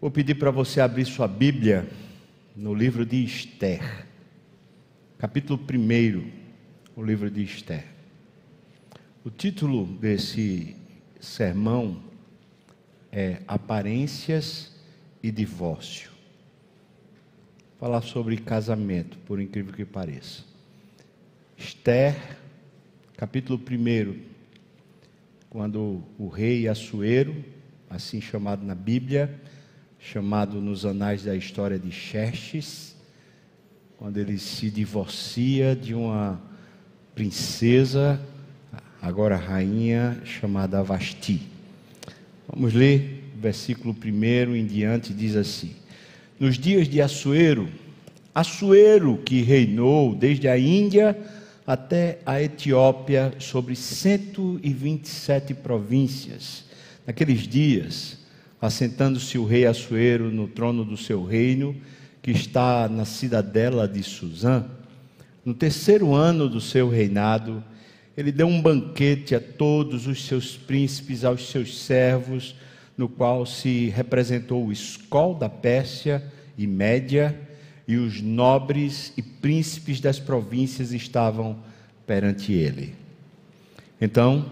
Vou pedir para você abrir sua Bíblia no livro de Esther, capítulo 1, o livro de Esther. O título desse sermão é Aparências e Divórcio. Falar sobre casamento, por incrível que pareça. Esther, capítulo 1, quando o rei Assuero, assim chamado na Bíblia, chamado nos anais da história de Xerxes, quando ele se divorcia de uma princesa, agora rainha, chamada Vasti. Vamos ler versículo 1 em diante, diz assim: Nos dias de Assuero, Assuero que reinou desde a Índia até a Etiópia sobre 127 províncias. Naqueles dias, assentando-se o rei Assuero no trono do seu reino, que está na cidadela de Suzã, no terceiro ano do seu reinado, ele deu um banquete a todos os seus príncipes, aos seus servos, no qual se representou o escol da Pérsia e Média, e os nobres e príncipes das províncias estavam perante ele. Então,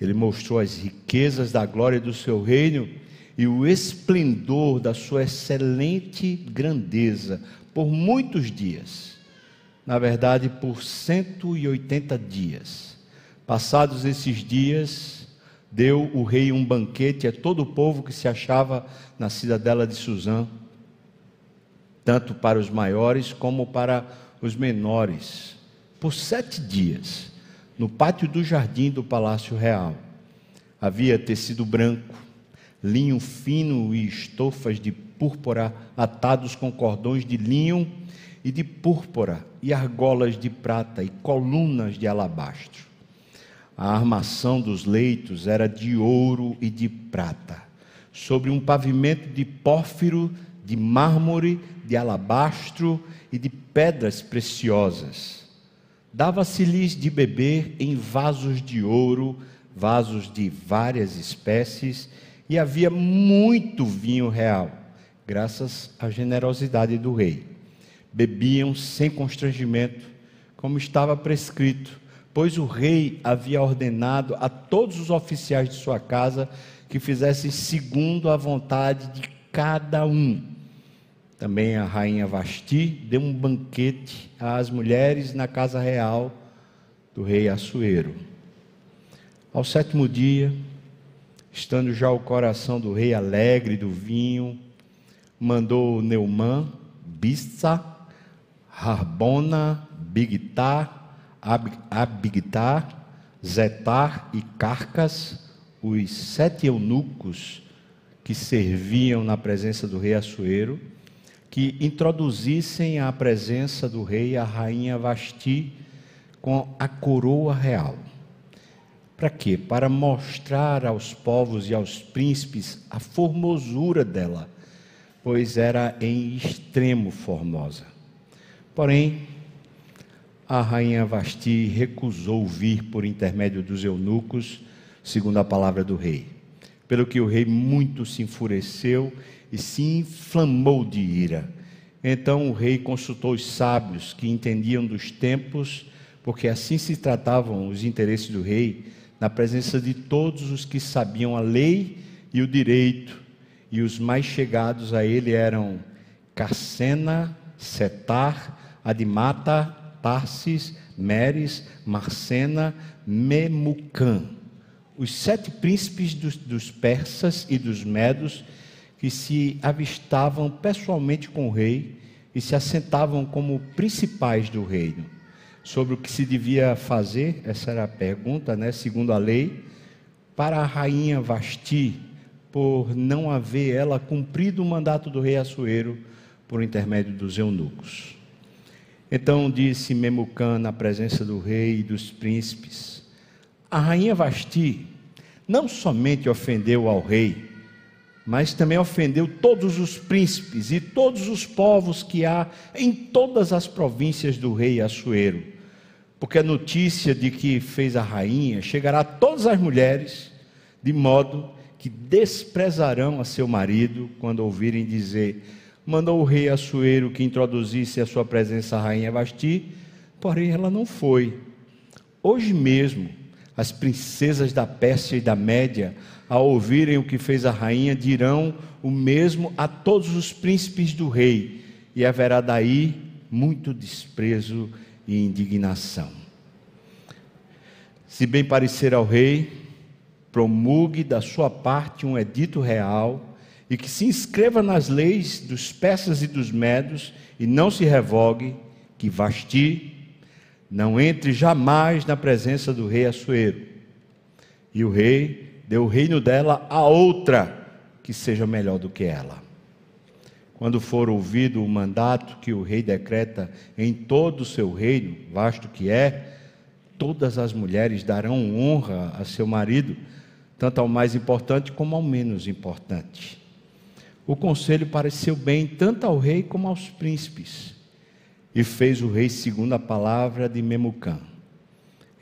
ele mostrou as riquezas da glória do seu reino e o esplendor da sua excelente grandeza por muitos dias. Na verdade, por 180 dias. Passados esses dias, deu o rei um banquete a todo o povo que se achava na cidadela de Suzã, tanto para os maiores como para os menores, por sete dias, no pátio do jardim do Palácio Real. Havia tecido branco, linho fino e estofas de púrpura atados com cordões de linho e de púrpura, e argolas de prata e colunas de alabastro. A armação dos leitos era de ouro e de prata, sobre um pavimento de pórfiro, de mármore, de alabastro e de pedras preciosas. Dava-se-lhes de beber em vasos de ouro, vasos de várias espécies, e havia muito vinho real, graças à generosidade do rei. Bebiam sem constrangimento, como estava prescrito, pois o rei havia ordenado a todos os oficiais de sua casa que fizessem segundo a vontade de cada um. Também a rainha Vasti deu um banquete às mulheres na casa real do rei Assuero. Ao sétimo dia, estando já o coração do rei alegre do vinho, mandou Neumã, Bissa, Harbona, Bigtar, Ab Abigtar, Zetar e Carcas, os sete eunucos que serviam na presença do rei Assuero, que introduzissem à presença do rei a rainha Vasti com a coroa real. Para quê? Para mostrar aos povos e aos príncipes a formosura dela, pois era em extremo formosa. Porém, a rainha Vasti recusou vir por intermédio dos eunucos, segundo a palavra do rei. Pelo que o rei muito se enfureceu e se inflamou de ira. Então o rei consultou os sábios que entendiam dos tempos, porque assim se tratavam os interesses do rei na presença de todos os que sabiam a lei e o direito, e os mais chegados a ele eram Cassena, Setar, Adimata, Tarsis, Meres, Marcena, Memucã, os sete príncipes dos, dos persas e dos medos que se avistavam pessoalmente com o rei e se assentavam como principais do reino sobre o que se devia fazer, essa era a pergunta, né, segundo a lei, para a rainha Vasti, por não haver ela cumprido o mandato do rei Assuero por intermédio dos eunucos. Então disse Memucã na presença do rei e dos príncipes: A rainha Vasti não somente ofendeu ao rei, mas também ofendeu todos os príncipes e todos os povos que há em todas as províncias do rei Assuero porque a notícia de que fez a rainha chegará a todas as mulheres, de modo que desprezarão a seu marido quando ouvirem dizer: Mandou o rei Assuero que introduzisse a sua presença a rainha Vasti, porém ela não foi. Hoje mesmo, as princesas da Pérsia e da Média, ao ouvirem o que fez a rainha, dirão o mesmo a todos os príncipes do rei, e haverá daí muito desprezo e indignação. Se bem parecer ao rei, promulgue da sua parte um edito real e que se inscreva nas leis dos persas e dos medos e não se revogue, que Vasti não entre jamais na presença do rei Assuero. E o rei deu o reino dela a outra que seja melhor do que ela. Quando for ouvido o mandato que o rei decreta em todo o seu reino, vasto que é, todas as mulheres darão honra a seu marido, tanto ao mais importante como ao menos importante. O conselho pareceu bem tanto ao rei como aos príncipes, e fez o rei segundo a palavra de Memucã.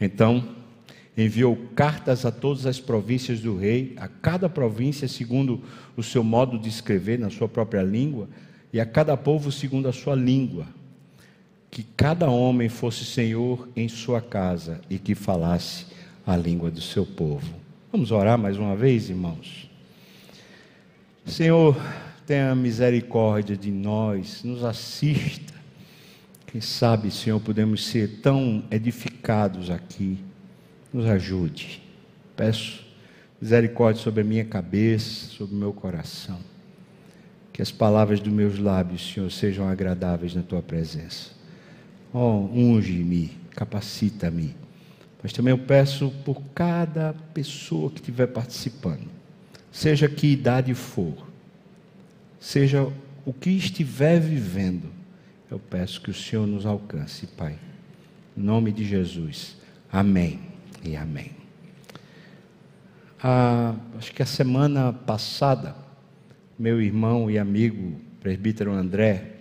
Então, enviou cartas a todas as províncias do rei, a cada província segundo o seu modo de escrever na sua própria língua, e a cada povo segundo a sua língua. Que cada homem fosse senhor em sua casa e que falasse a língua do seu povo. Vamos orar mais uma vez, irmãos? Senhor, tenha misericórdia de nós, nos assista. Quem sabe, Senhor, podemos ser tão edificados aqui nos ajude. Peço misericórdia sobre a minha cabeça, sobre o meu coração. Que as palavras dos meus lábios, Senhor, sejam agradáveis na tua presença. Oh, unge-me, capacita-me. Mas também eu peço por cada pessoa que estiver participando, seja que idade for, seja o que estiver vivendo, eu peço que o Senhor nos alcance, Pai. Em nome de Jesus. Amém e amém. Ah, acho que a semana passada, meu irmão e amigo presbítero André,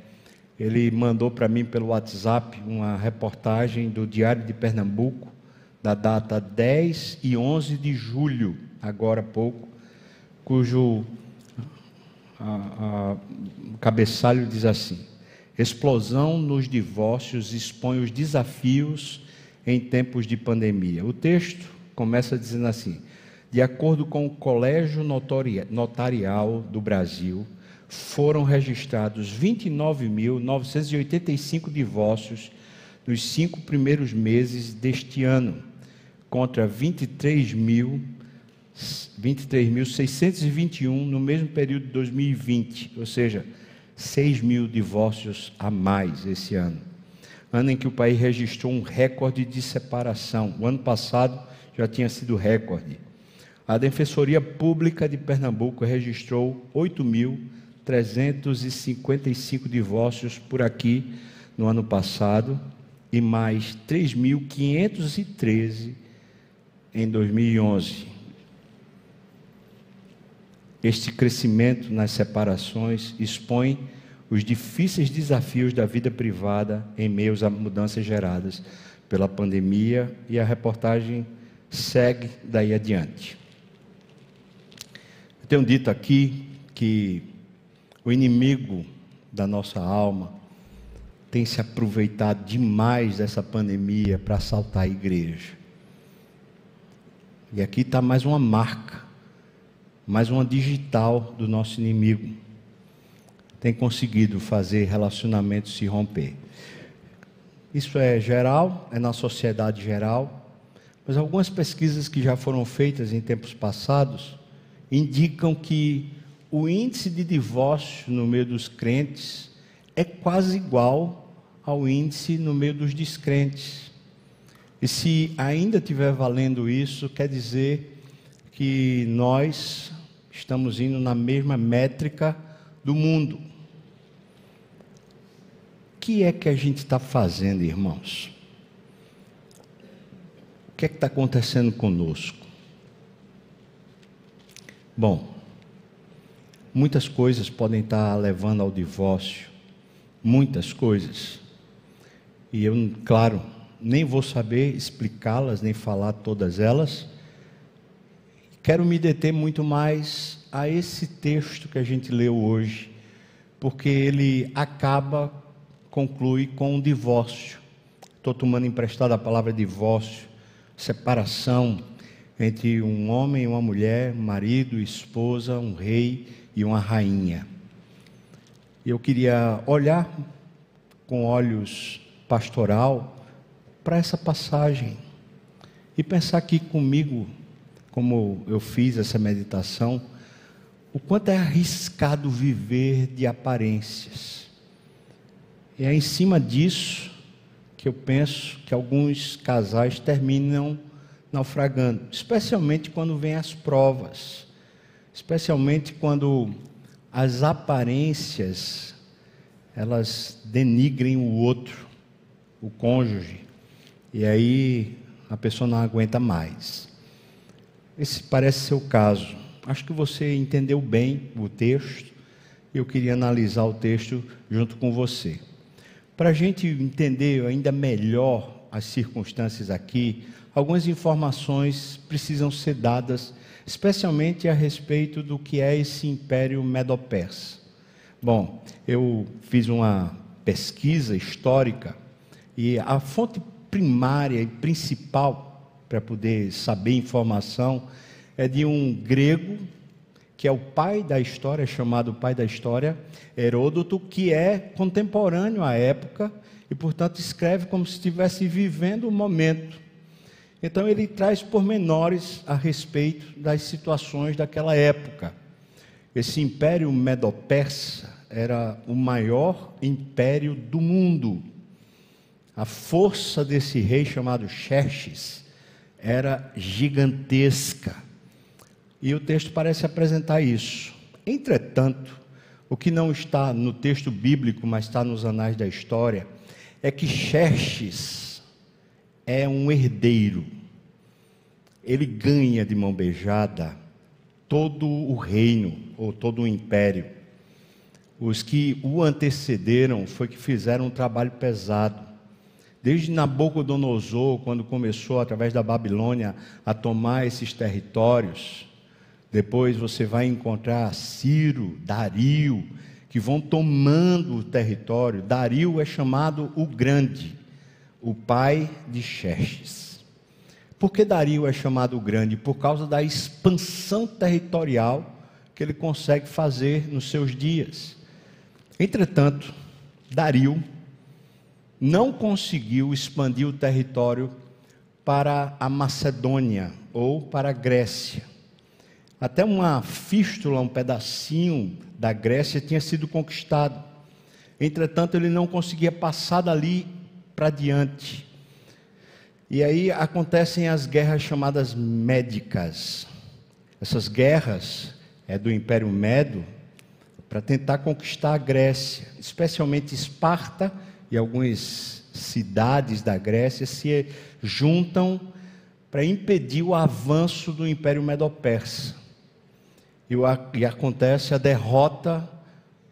ele mandou para mim pelo WhatsApp uma reportagem do Diário de Pernambuco, da data 10 e 11 de julho, agora há pouco, cujo a, a, cabeçalho diz assim: Explosão nos divórcios expõe os desafios em tempos de pandemia. O texto começa dizendo assim: de acordo com o Colégio Notarial do Brasil, foram registrados 29.985 divórcios nos cinco primeiros meses deste ano, contra 23.621 23 no mesmo período de 2020, ou seja, 6 mil divórcios a mais esse ano ano em que o país registrou um recorde de separação. O ano passado já tinha sido recorde. A Defensoria Pública de Pernambuco registrou 8.355 divórcios por aqui no ano passado e mais 3.513 em 2011. Este crescimento nas separações expõe os difíceis desafios da vida privada em meio às mudanças geradas pela pandemia e a reportagem segue daí adiante. Eu tenho dito aqui que o inimigo da nossa alma tem se aproveitado demais dessa pandemia para assaltar a igreja. E aqui está mais uma marca, mais uma digital do nosso inimigo tem conseguido fazer relacionamentos se romper. Isso é geral, é na sociedade geral, mas algumas pesquisas que já foram feitas em tempos passados indicam que o índice de divórcio no meio dos crentes é quase igual ao índice no meio dos descrentes. E se ainda estiver valendo isso, quer dizer que nós estamos indo na mesma métrica do mundo que é que a gente está fazendo, irmãos? O que é que está acontecendo conosco? Bom, muitas coisas podem estar levando ao divórcio, muitas coisas. E eu, claro, nem vou saber explicá-las, nem falar todas elas. quero me deter muito mais a esse texto que a gente leu hoje, porque ele acaba, conclui com um divórcio. Estou tomando emprestado a palavra divórcio, separação entre um homem e uma mulher, marido, esposa, um rei e uma rainha. Eu queria olhar com olhos pastoral para essa passagem e pensar aqui comigo, como eu fiz essa meditação, o quanto é arriscado viver de aparências. E é em cima disso que eu penso que alguns casais terminam naufragando, especialmente quando vêm as provas, especialmente quando as aparências elas denigrem o outro, o cônjuge, e aí a pessoa não aguenta mais. Esse parece ser o caso. Acho que você entendeu bem o texto. Eu queria analisar o texto junto com você. Para a gente entender ainda melhor as circunstâncias aqui, algumas informações precisam ser dadas, especialmente a respeito do que é esse Império Medo-Persa. Bom, eu fiz uma pesquisa histórica e a fonte primária e principal para poder saber informação é de um grego que é o pai da história, chamado pai da história, Heródoto, que é contemporâneo à época e, portanto, escreve como se estivesse vivendo o momento. Então, ele traz pormenores a respeito das situações daquela época. Esse império medo-persa era o maior império do mundo. A força desse rei chamado Xerxes era gigantesca. E o texto parece apresentar isso. Entretanto, o que não está no texto bíblico, mas está nos anais da história, é que Xerxes é um herdeiro. Ele ganha de mão beijada todo o reino ou todo o império. Os que o antecederam foi que fizeram um trabalho pesado. Desde Nabucodonosor, quando começou através da Babilônia a tomar esses territórios, depois você vai encontrar Ciro, Dario, que vão tomando o território. Dario é chamado o Grande, o pai de Xerxes. Por que Dario é chamado o Grande? Por causa da expansão territorial que ele consegue fazer nos seus dias. Entretanto, Dario não conseguiu expandir o território para a Macedônia ou para a Grécia. Até uma fístula, um pedacinho da Grécia tinha sido conquistado. Entretanto, ele não conseguia passar dali para diante. E aí acontecem as guerras chamadas médicas. Essas guerras é do Império Medo para tentar conquistar a Grécia, especialmente Esparta e algumas cidades da Grécia se juntam para impedir o avanço do Império Medo-Persa e, e acontece a derrota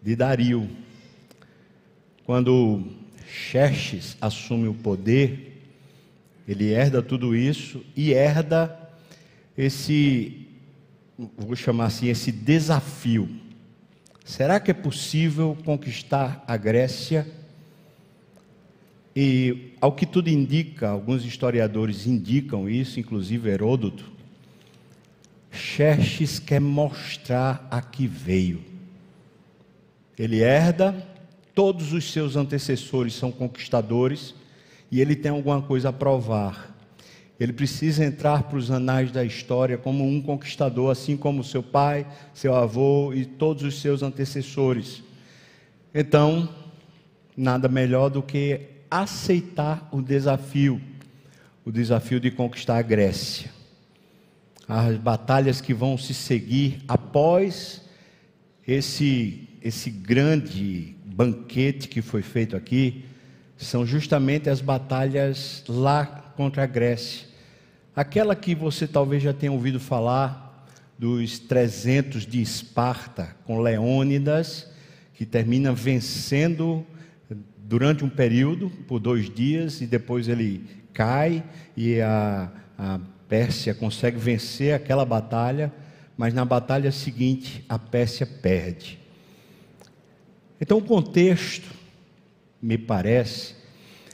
de Dario. Quando Xerxes assume o poder, ele herda tudo isso e herda esse, vou chamar assim, esse desafio. Será que é possível conquistar a Grécia? E, ao que tudo indica, alguns historiadores indicam isso, inclusive Heródoto, Xerxes quer mostrar a que veio. Ele herda, todos os seus antecessores são conquistadores, e ele tem alguma coisa a provar. Ele precisa entrar para os anais da história como um conquistador, assim como seu pai, seu avô e todos os seus antecessores. Então, nada melhor do que aceitar o desafio o desafio de conquistar a Grécia as batalhas que vão se seguir após esse, esse grande banquete que foi feito aqui, são justamente as batalhas lá contra a Grécia. Aquela que você talvez já tenha ouvido falar dos 300 de Esparta com Leônidas, que termina vencendo durante um período, por dois dias, e depois ele cai e a, a Pérsia consegue vencer aquela batalha, mas na batalha seguinte a Pérsia perde. Então o contexto, me parece,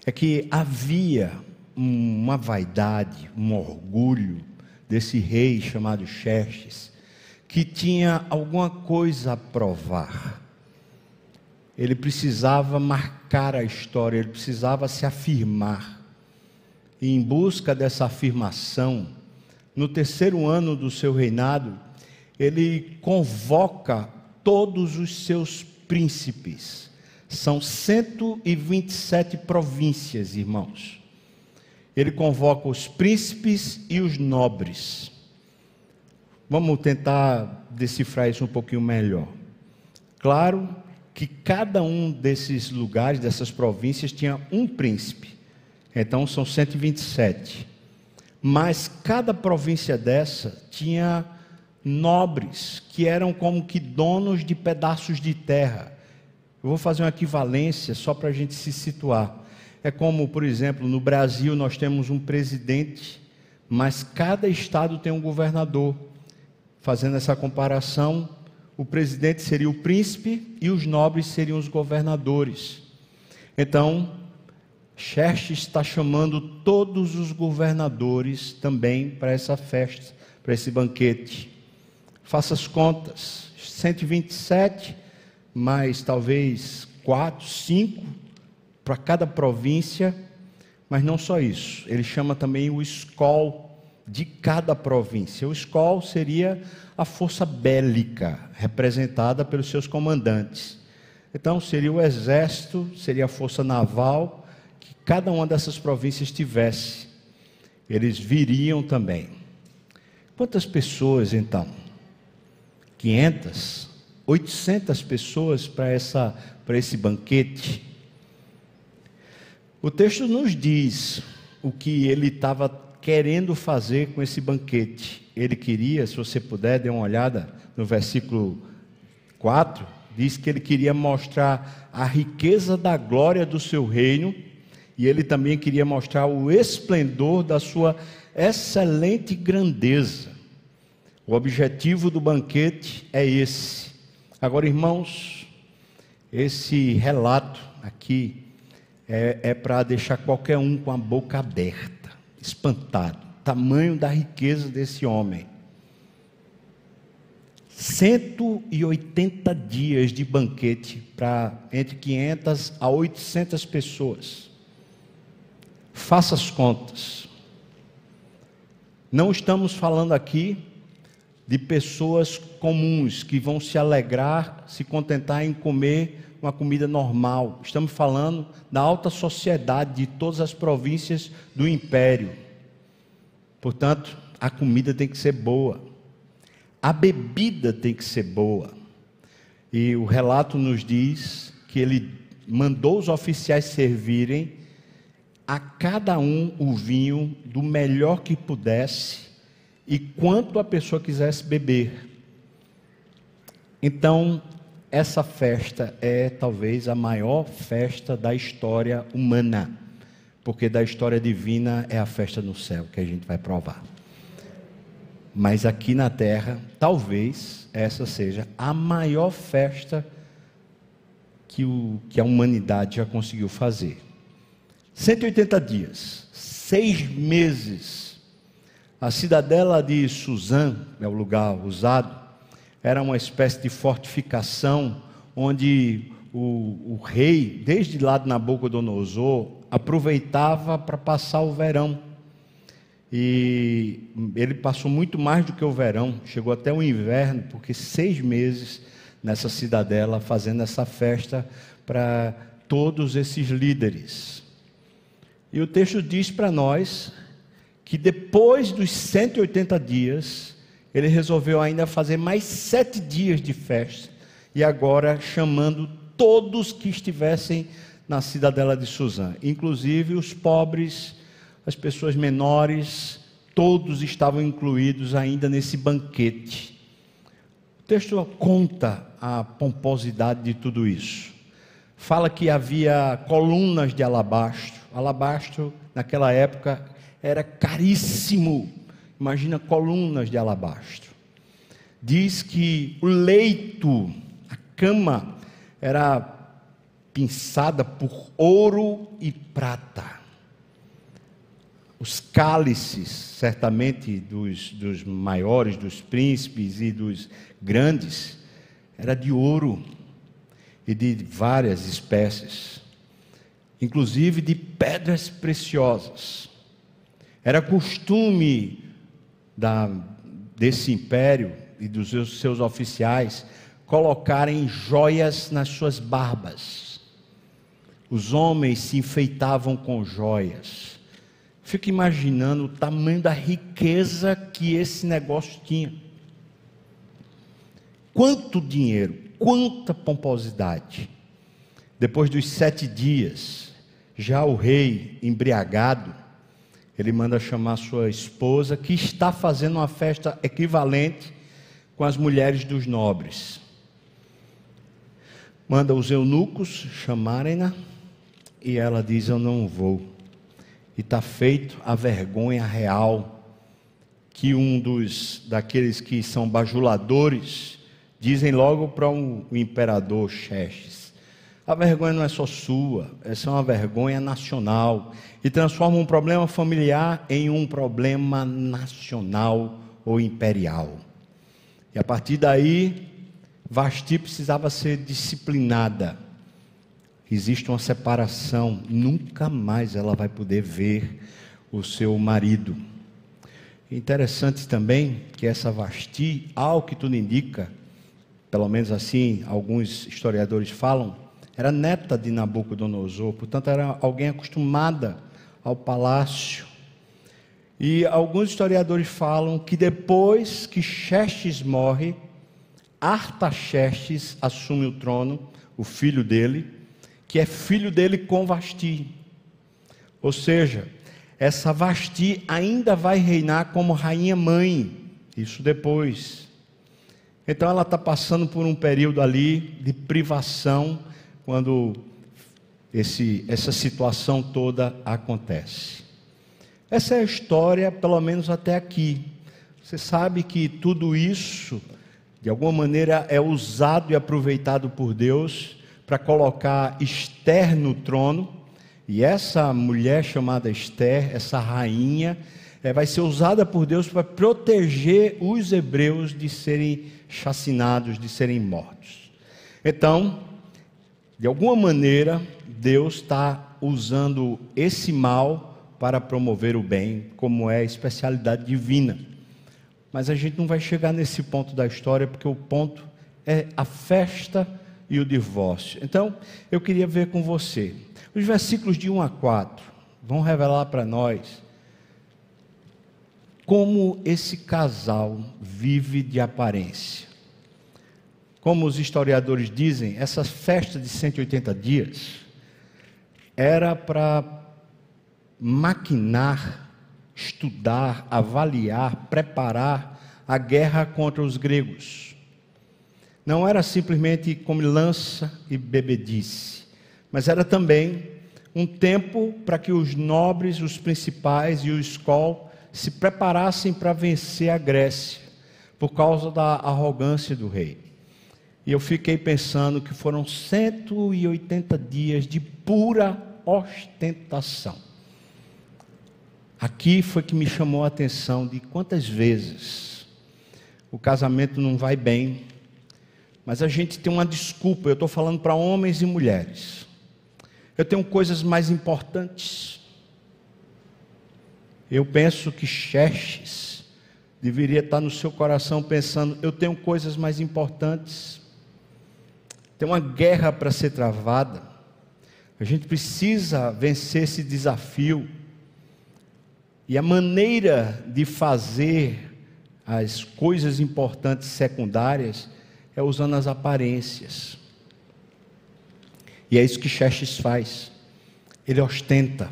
é que havia uma vaidade, um orgulho desse rei chamado Xerxes, que tinha alguma coisa a provar. Ele precisava marcar a história, ele precisava se afirmar. E em busca dessa afirmação, no terceiro ano do seu reinado, ele convoca todos os seus príncipes. São 127 províncias, irmãos. Ele convoca os príncipes e os nobres. Vamos tentar decifrar isso um pouquinho melhor. Claro que cada um desses lugares, dessas províncias, tinha um príncipe. Então são 127. Mas cada província dessa tinha nobres, que eram como que donos de pedaços de terra. Eu vou fazer uma equivalência só para a gente se situar. É como, por exemplo, no Brasil nós temos um presidente, mas cada estado tem um governador. Fazendo essa comparação, o presidente seria o príncipe e os nobres seriam os governadores. Então, Xerxes está chamando todos os governadores também para essa festa, para esse banquete. Faça as contas: 127, mais talvez 4, 5 para cada província, mas não só isso, ele chama também o escol de cada província. O escol seria a força bélica representada pelos seus comandantes. Então, seria o exército, seria a força naval cada uma dessas províncias tivesse. Eles viriam também. Quantas pessoas então? 500? 800 pessoas para essa para esse banquete? O texto nos diz o que ele estava querendo fazer com esse banquete. Ele queria, se você puder, dê uma olhada no versículo 4, diz que ele queria mostrar a riqueza da glória do seu reino e ele também queria mostrar o esplendor da sua excelente grandeza. O objetivo do banquete é esse. Agora, irmãos, esse relato aqui é, é para deixar qualquer um com a boca aberta, espantado. Tamanho da riqueza desse homem. 180 dias de banquete para entre 500 a 800 pessoas. Faça as contas. Não estamos falando aqui de pessoas comuns que vão se alegrar, se contentar em comer uma comida normal. Estamos falando da alta sociedade de todas as províncias do império. Portanto, a comida tem que ser boa. A bebida tem que ser boa. E o relato nos diz que ele mandou os oficiais servirem a cada um o vinho do melhor que pudesse e quanto a pessoa quisesse beber. Então, essa festa é talvez a maior festa da história humana, porque da história divina é a festa no céu que a gente vai provar. Mas aqui na terra, talvez essa seja a maior festa que, o, que a humanidade já conseguiu fazer. 180 dias, seis meses. A cidadela de Suzã, é o lugar usado, era uma espécie de fortificação onde o, o rei, desde lá de Nabucodonosor, aproveitava para passar o verão. E ele passou muito mais do que o verão, chegou até o inverno, porque seis meses nessa cidadela fazendo essa festa para todos esses líderes. E o texto diz para nós que depois dos 180 dias, ele resolveu ainda fazer mais sete dias de festa, e agora chamando todos que estivessem na cidadela de Suzã, inclusive os pobres, as pessoas menores, todos estavam incluídos ainda nesse banquete. O texto conta a pomposidade de tudo isso. Fala que havia colunas de alabastro. Alabastro, naquela época, era caríssimo imagina colunas de alabastro. Diz que o leito, a cama, era pinçada por ouro e prata. Os cálices, certamente dos, dos maiores, dos príncipes e dos grandes, era de ouro e de várias espécies, inclusive de pedras preciosas. Era costume da, desse império e dos seus, seus oficiais colocarem joias nas suas barbas. Os homens se enfeitavam com joias. Fico imaginando o tamanho da riqueza que esse negócio tinha. Quanto dinheiro, quanta pomposidade. Depois dos sete dias, já o rei embriagado, ele manda chamar sua esposa, que está fazendo uma festa equivalente com as mulheres dos nobres. Manda os eunucos chamarem-na, e ela diz: Eu não vou. E está feito a vergonha real que um dos daqueles que são bajuladores dizem logo para um, o imperador Xerxes: a vergonha não é só sua, essa é uma vergonha nacional e transforma um problema familiar em um problema nacional ou imperial. E a partir daí, Vasti precisava ser disciplinada. Existe uma separação, nunca mais ela vai poder ver o seu marido. Interessante também que essa Vasti, ao que tudo indica, pelo menos assim alguns historiadores falam, era neta de Nabucodonosor, portanto era alguém acostumada ao palácio. E alguns historiadores falam que depois que Xerxes morre, Artaxerxes assume o trono, o filho dele, que é filho dele com Vasti. Ou seja, essa Vasti ainda vai reinar como rainha mãe, isso depois. Então ela está passando por um período ali de privação quando esse, essa situação toda acontece. Essa é a história, pelo menos até aqui. Você sabe que tudo isso, de alguma maneira, é usado e aproveitado por Deus para colocar Esther no trono. E essa mulher chamada Esther, essa rainha, é, vai ser usada por Deus para proteger os hebreus de serem chacinados, de serem mortos. Então, de alguma maneira, Deus está usando esse mal para promover o bem, como é a especialidade divina. Mas a gente não vai chegar nesse ponto da história, porque o ponto é a festa e o divórcio. Então, eu queria ver com você. Os versículos de 1 a 4 vão revelar para nós como esse casal vive de aparência. Como os historiadores dizem, essa festa de 180 dias era para maquinar, estudar, avaliar, preparar a guerra contra os gregos. Não era simplesmente como lança e bebedice, mas era também um tempo para que os nobres, os principais e o escol se preparassem para vencer a Grécia, por causa da arrogância do rei. E eu fiquei pensando que foram 180 dias de pura ostentação. Aqui foi que me chamou a atenção de quantas vezes o casamento não vai bem, mas a gente tem uma desculpa. Eu estou falando para homens e mulheres. Eu tenho coisas mais importantes. Eu penso que Xerxes deveria estar no seu coração pensando: eu tenho coisas mais importantes. Tem uma guerra para ser travada. A gente precisa vencer esse desafio. E a maneira de fazer as coisas importantes secundárias é usando as aparências. E é isso que Xerxes faz. Ele ostenta.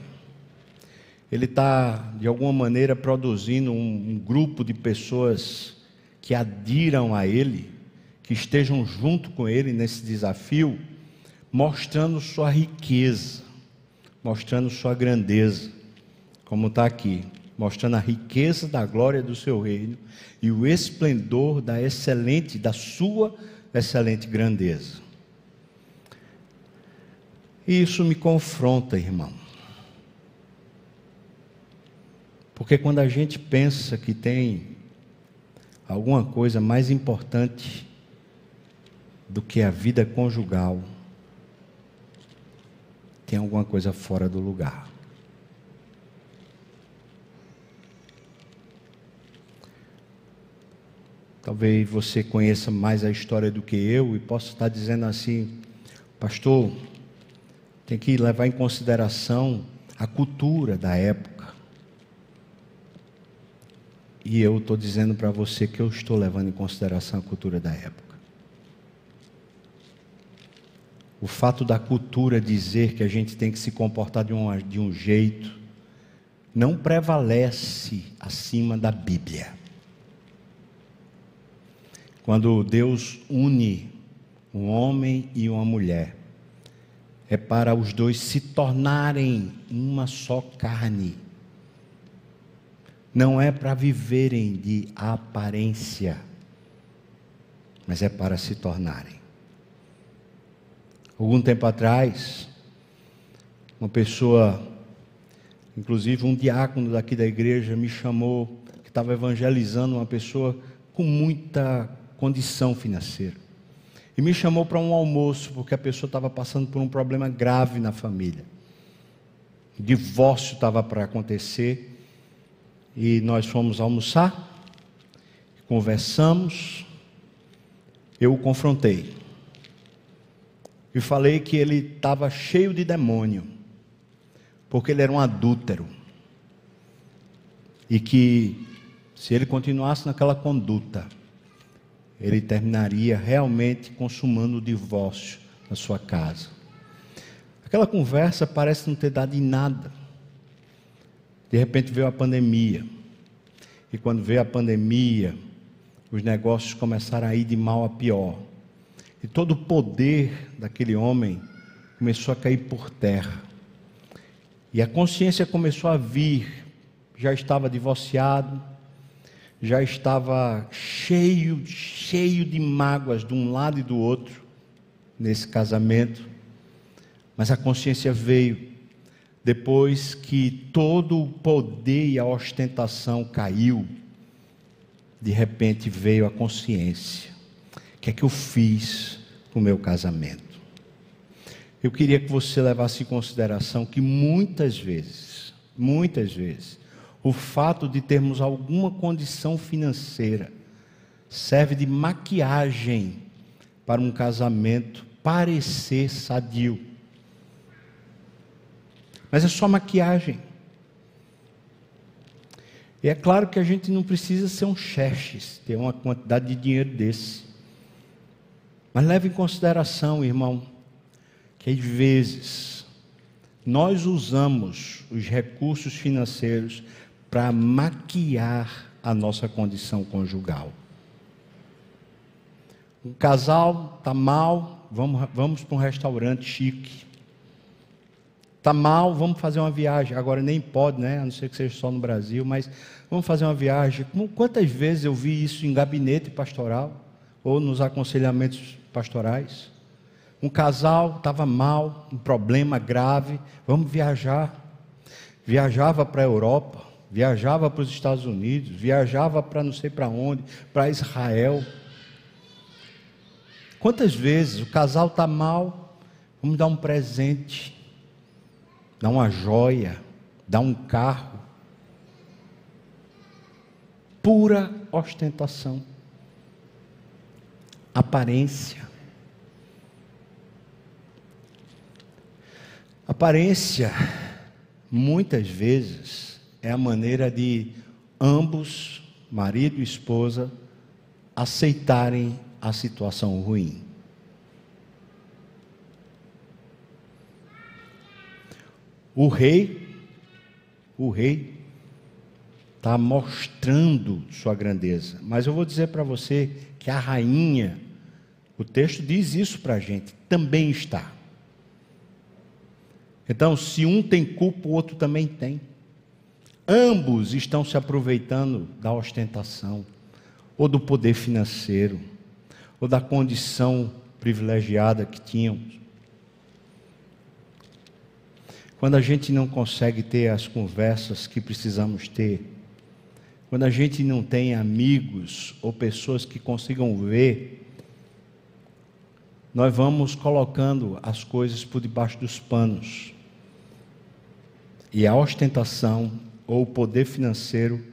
Ele está, de alguma maneira, produzindo um, um grupo de pessoas que adiram a ele que estejam junto com ele nesse desafio, mostrando sua riqueza, mostrando sua grandeza, como está aqui. mostrando a riqueza da glória do seu reino e o esplendor da excelente, da sua excelente grandeza. E isso me confronta, irmão. Porque quando a gente pensa que tem alguma coisa mais importante do que a vida conjugal, tem alguma coisa fora do lugar. Talvez você conheça mais a história do que eu e possa estar dizendo assim, pastor, tem que levar em consideração a cultura da época. E eu estou dizendo para você que eu estou levando em consideração a cultura da época. O fato da cultura dizer que a gente tem que se comportar de um, de um jeito não prevalece acima da Bíblia. Quando Deus une um homem e uma mulher, é para os dois se tornarem uma só carne. Não é para viverem de aparência, mas é para se tornarem. Algum tempo atrás, uma pessoa, inclusive um diácono daqui da igreja, me chamou, que estava evangelizando uma pessoa com muita condição financeira. E me chamou para um almoço, porque a pessoa estava passando por um problema grave na família. O divórcio estava para acontecer. E nós fomos almoçar, conversamos. Eu o confrontei. E falei que ele estava cheio de demônio, porque ele era um adúltero. E que se ele continuasse naquela conduta, ele terminaria realmente consumando o divórcio na sua casa. Aquela conversa parece não ter dado em nada. De repente veio a pandemia. E quando veio a pandemia, os negócios começaram a ir de mal a pior. E todo o poder daquele homem começou a cair por terra. E a consciência começou a vir. Já estava divorciado, já estava cheio, cheio de mágoas de um lado e do outro nesse casamento, mas a consciência veio depois que todo o poder e a ostentação caiu. De repente veio a consciência: que é que eu fiz com o meu casamento? Eu queria que você levasse em consideração que muitas vezes, muitas vezes, o fato de termos alguma condição financeira serve de maquiagem para um casamento parecer sadio. Mas é só maquiagem. E é claro que a gente não precisa ser um xerxes, ter uma quantidade de dinheiro desse. Mas leve em consideração, irmão, que às vezes nós usamos os recursos financeiros para maquiar a nossa condição conjugal. Um casal está mal, vamos, vamos para um restaurante chique. Está mal, vamos fazer uma viagem. Agora nem pode, né? A não ser que seja só no Brasil, mas vamos fazer uma viagem. Quantas vezes eu vi isso em gabinete pastoral ou nos aconselhamentos pastorais? Um casal estava mal, um problema grave, vamos viajar. Viajava para a Europa, viajava para os Estados Unidos, viajava para não sei para onde, para Israel. Quantas vezes o casal está mal, vamos dar um presente, dar uma joia, dar um carro. Pura ostentação, aparência. Aparência, muitas vezes, é a maneira de ambos, marido e esposa, aceitarem a situação ruim. O rei, o rei está mostrando sua grandeza, mas eu vou dizer para você que a rainha, o texto diz isso para a gente, também está. Então, se um tem culpa, o outro também tem. Ambos estão se aproveitando da ostentação, ou do poder financeiro, ou da condição privilegiada que tinham. Quando a gente não consegue ter as conversas que precisamos ter, quando a gente não tem amigos ou pessoas que consigam ver, nós vamos colocando as coisas por debaixo dos panos. E a ostentação ou o poder financeiro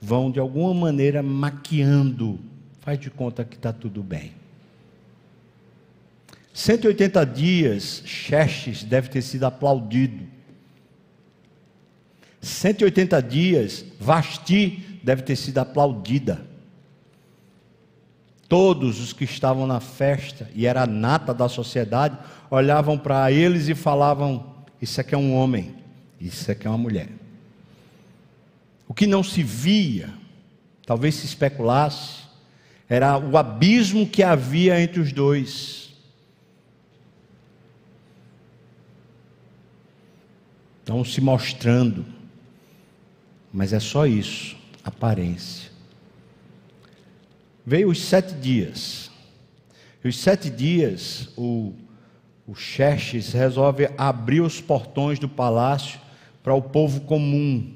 vão de alguma maneira maquiando, faz de conta que está tudo bem. 180 dias, Xerxes deve ter sido aplaudido. 180 dias, Vasti deve ter sido aplaudida. Todos os que estavam na festa, e era nata da sociedade, olhavam para eles e falavam: Isso aqui é um homem, isso aqui é uma mulher. O que não se via, talvez se especulasse, era o abismo que havia entre os dois. Estão se mostrando, mas é só isso, aparência. Veio os sete dias. Os sete dias, o, o Xerxes resolve abrir os portões do palácio para o povo comum.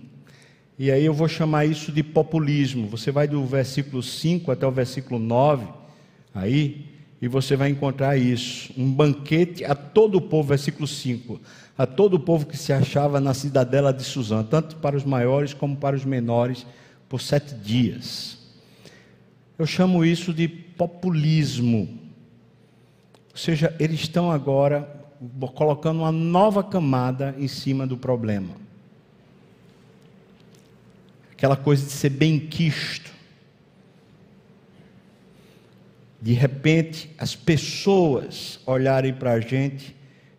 E aí eu vou chamar isso de populismo. Você vai do versículo 5 até o versículo 9, aí, e você vai encontrar isso. Um banquete a todo o povo, versículo 5. A todo o povo que se achava na cidadela de Suzã, tanto para os maiores como para os menores, por sete dias. Eu chamo isso de populismo. Ou seja, eles estão agora colocando uma nova camada em cima do problema. Aquela coisa de ser bem quisto. De repente, as pessoas olharem para a gente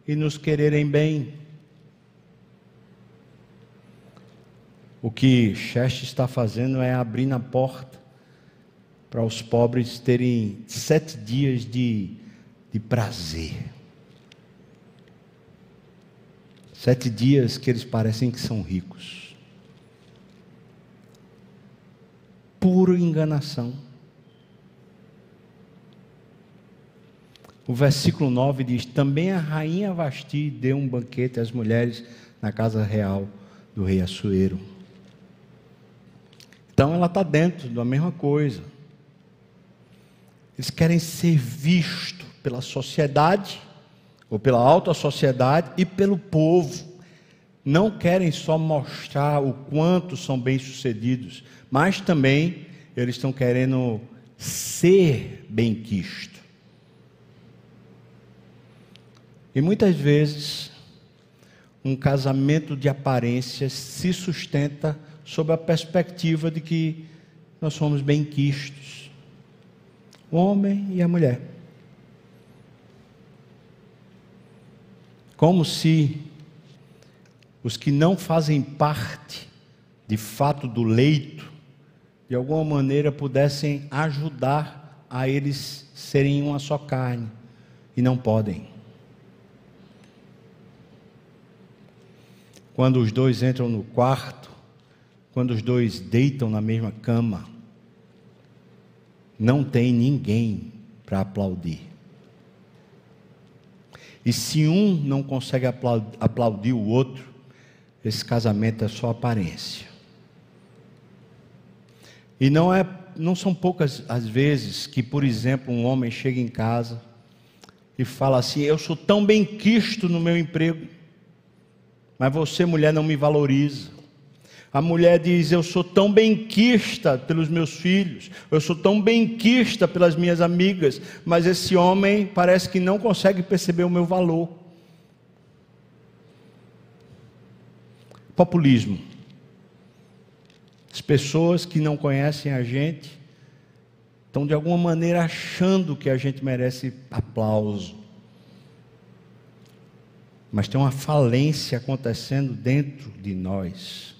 e nos quererem bem. O que Xerxes está fazendo é abrir na porta para os pobres terem sete dias de, de prazer. Sete dias que eles parecem que são ricos. Pura enganação. O versículo 9 diz: Também a rainha Vasti deu um banquete às mulheres na casa real do rei Assuero. Então ela está dentro da mesma coisa. Eles querem ser vistos pela sociedade, ou pela alta sociedade e pelo povo. Não querem só mostrar o quanto são bem-sucedidos, mas também eles estão querendo ser bem-quisto. E muitas vezes, um casamento de aparências se sustenta sob a perspectiva de que nós somos bem-quistos o homem e a mulher. Como se os que não fazem parte, de fato, do leito, de alguma maneira pudessem ajudar a eles serem uma só carne, e não podem. Quando os dois entram no quarto, quando os dois deitam na mesma cama, não tem ninguém para aplaudir. E se um não consegue aplaudir o outro, esse casamento é só aparência. E não é, não são poucas as vezes que, por exemplo, um homem chega em casa e fala assim: "Eu sou tão bem quisto no meu emprego, mas você, mulher, não me valoriza. A mulher diz: Eu sou tão benquista pelos meus filhos, eu sou tão benquista pelas minhas amigas, mas esse homem parece que não consegue perceber o meu valor. Populismo. As pessoas que não conhecem a gente estão de alguma maneira achando que a gente merece aplauso. Mas tem uma falência acontecendo dentro de nós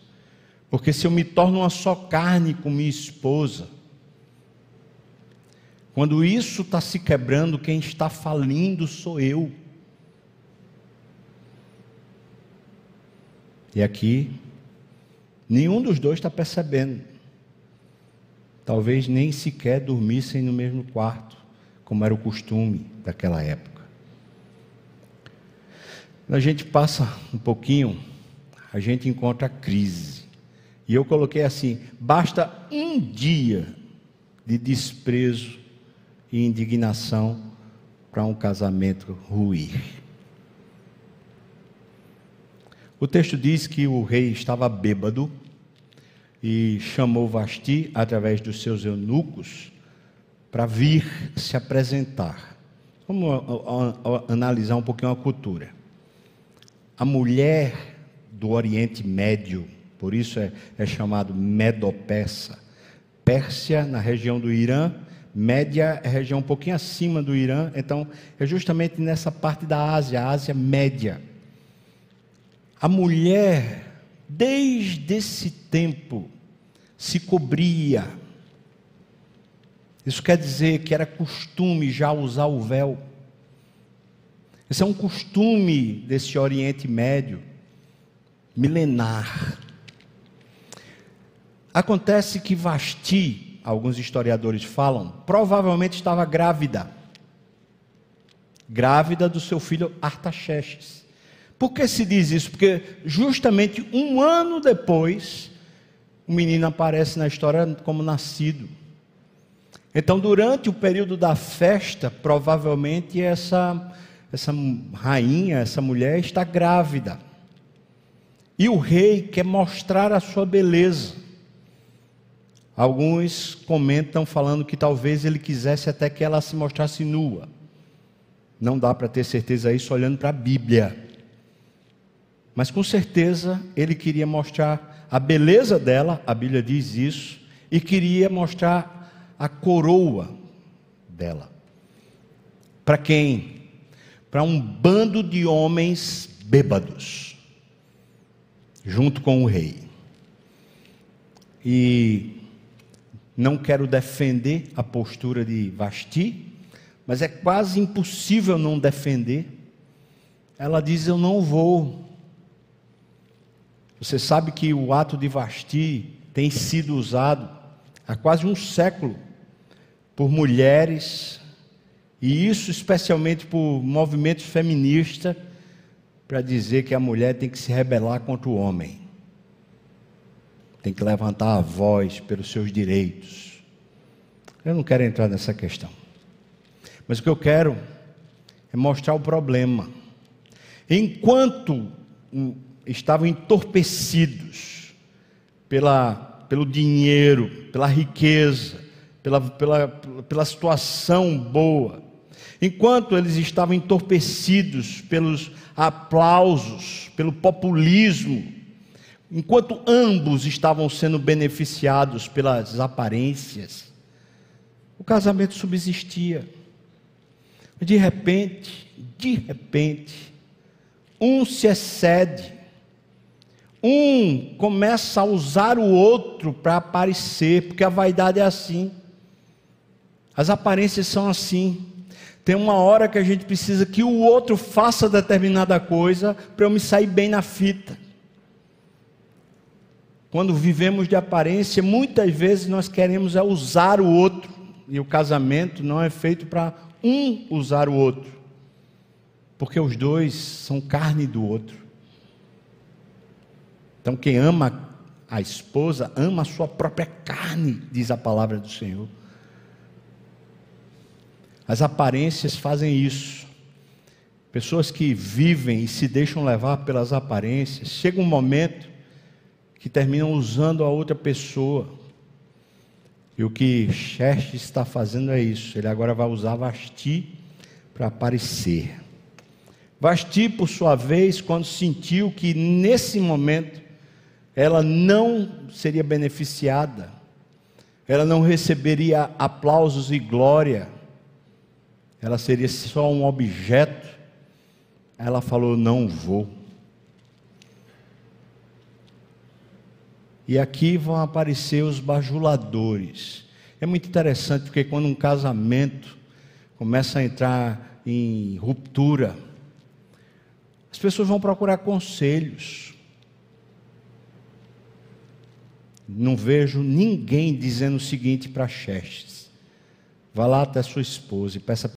porque se eu me torno uma só carne com minha esposa, quando isso está se quebrando, quem está falindo sou eu. E aqui, Nenhum dos dois está percebendo. Talvez nem sequer dormissem no mesmo quarto, como era o costume daquela época. Quando a gente passa um pouquinho, a gente encontra a crise. E eu coloquei assim: basta um dia de desprezo e indignação para um casamento ruir. O texto diz que o rei estava bêbado e chamou Vasti através dos seus eunucos para vir se apresentar. Vamos analisar um pouquinho a cultura. A mulher do Oriente Médio, por isso é, é chamado Medo-Persa. Pérsia, na região do Irã, Média é região um pouquinho acima do Irã, então é justamente nessa parte da Ásia, Ásia Média. A mulher, desde esse tempo, se cobria. Isso quer dizer que era costume já usar o véu. Esse é um costume desse Oriente Médio, milenar. Acontece que Vasti, alguns historiadores falam, provavelmente estava grávida. Grávida do seu filho Artaxerxes. Por que se diz isso? Porque justamente um ano depois, o menino aparece na história como nascido. Então, durante o período da festa, provavelmente essa, essa rainha, essa mulher está grávida. E o rei quer mostrar a sua beleza. Alguns comentam falando que talvez ele quisesse até que ela se mostrasse nua. Não dá para ter certeza isso olhando para a Bíblia. Mas com certeza ele queria mostrar a beleza dela, a Bíblia diz isso, e queria mostrar a coroa dela. Para quem? Para um bando de homens bêbados, junto com o rei. E não quero defender a postura de Vasti, mas é quase impossível não defender. Ela diz: Eu não vou. Você sabe que o ato de Vasti tem sido usado há quase um século por mulheres, e isso especialmente por movimentos feministas, para dizer que a mulher tem que se rebelar contra o homem tem que levantar a voz pelos seus direitos. Eu não quero entrar nessa questão. Mas o que eu quero é mostrar o problema. Enquanto estavam entorpecidos pela, pelo dinheiro, pela riqueza, pela, pela, pela situação boa, enquanto eles estavam entorpecidos pelos aplausos, pelo populismo, enquanto ambos estavam sendo beneficiados pelas aparências, o casamento subsistia. De repente, de repente, um se excede, um começa a usar o outro para aparecer, porque a vaidade é assim, as aparências são assim. Tem uma hora que a gente precisa que o outro faça determinada coisa para eu me sair bem na fita quando vivemos de aparência, muitas vezes nós queremos é usar o outro, e o casamento não é feito para um usar o outro, porque os dois são carne do outro. Então, quem ama a esposa, ama a sua própria carne, diz a palavra do Senhor. As aparências fazem isso. Pessoas que vivem e se deixam levar pelas aparências, chega um momento que terminam usando a outra pessoa. E o que Xerxes está fazendo é isso. Ele agora vai usar Vasti para aparecer. Vasti, por sua vez, quando sentiu que nesse momento ela não seria beneficiada, ela não receberia aplausos e glória, ela seria só um objeto, ela falou: Não vou. E aqui vão aparecer os bajuladores. É muito interessante porque quando um casamento começa a entrar em ruptura, as pessoas vão procurar conselhos. não vejo ninguém dizendo o seguinte para Xerxes: vá lá até sua esposa e peça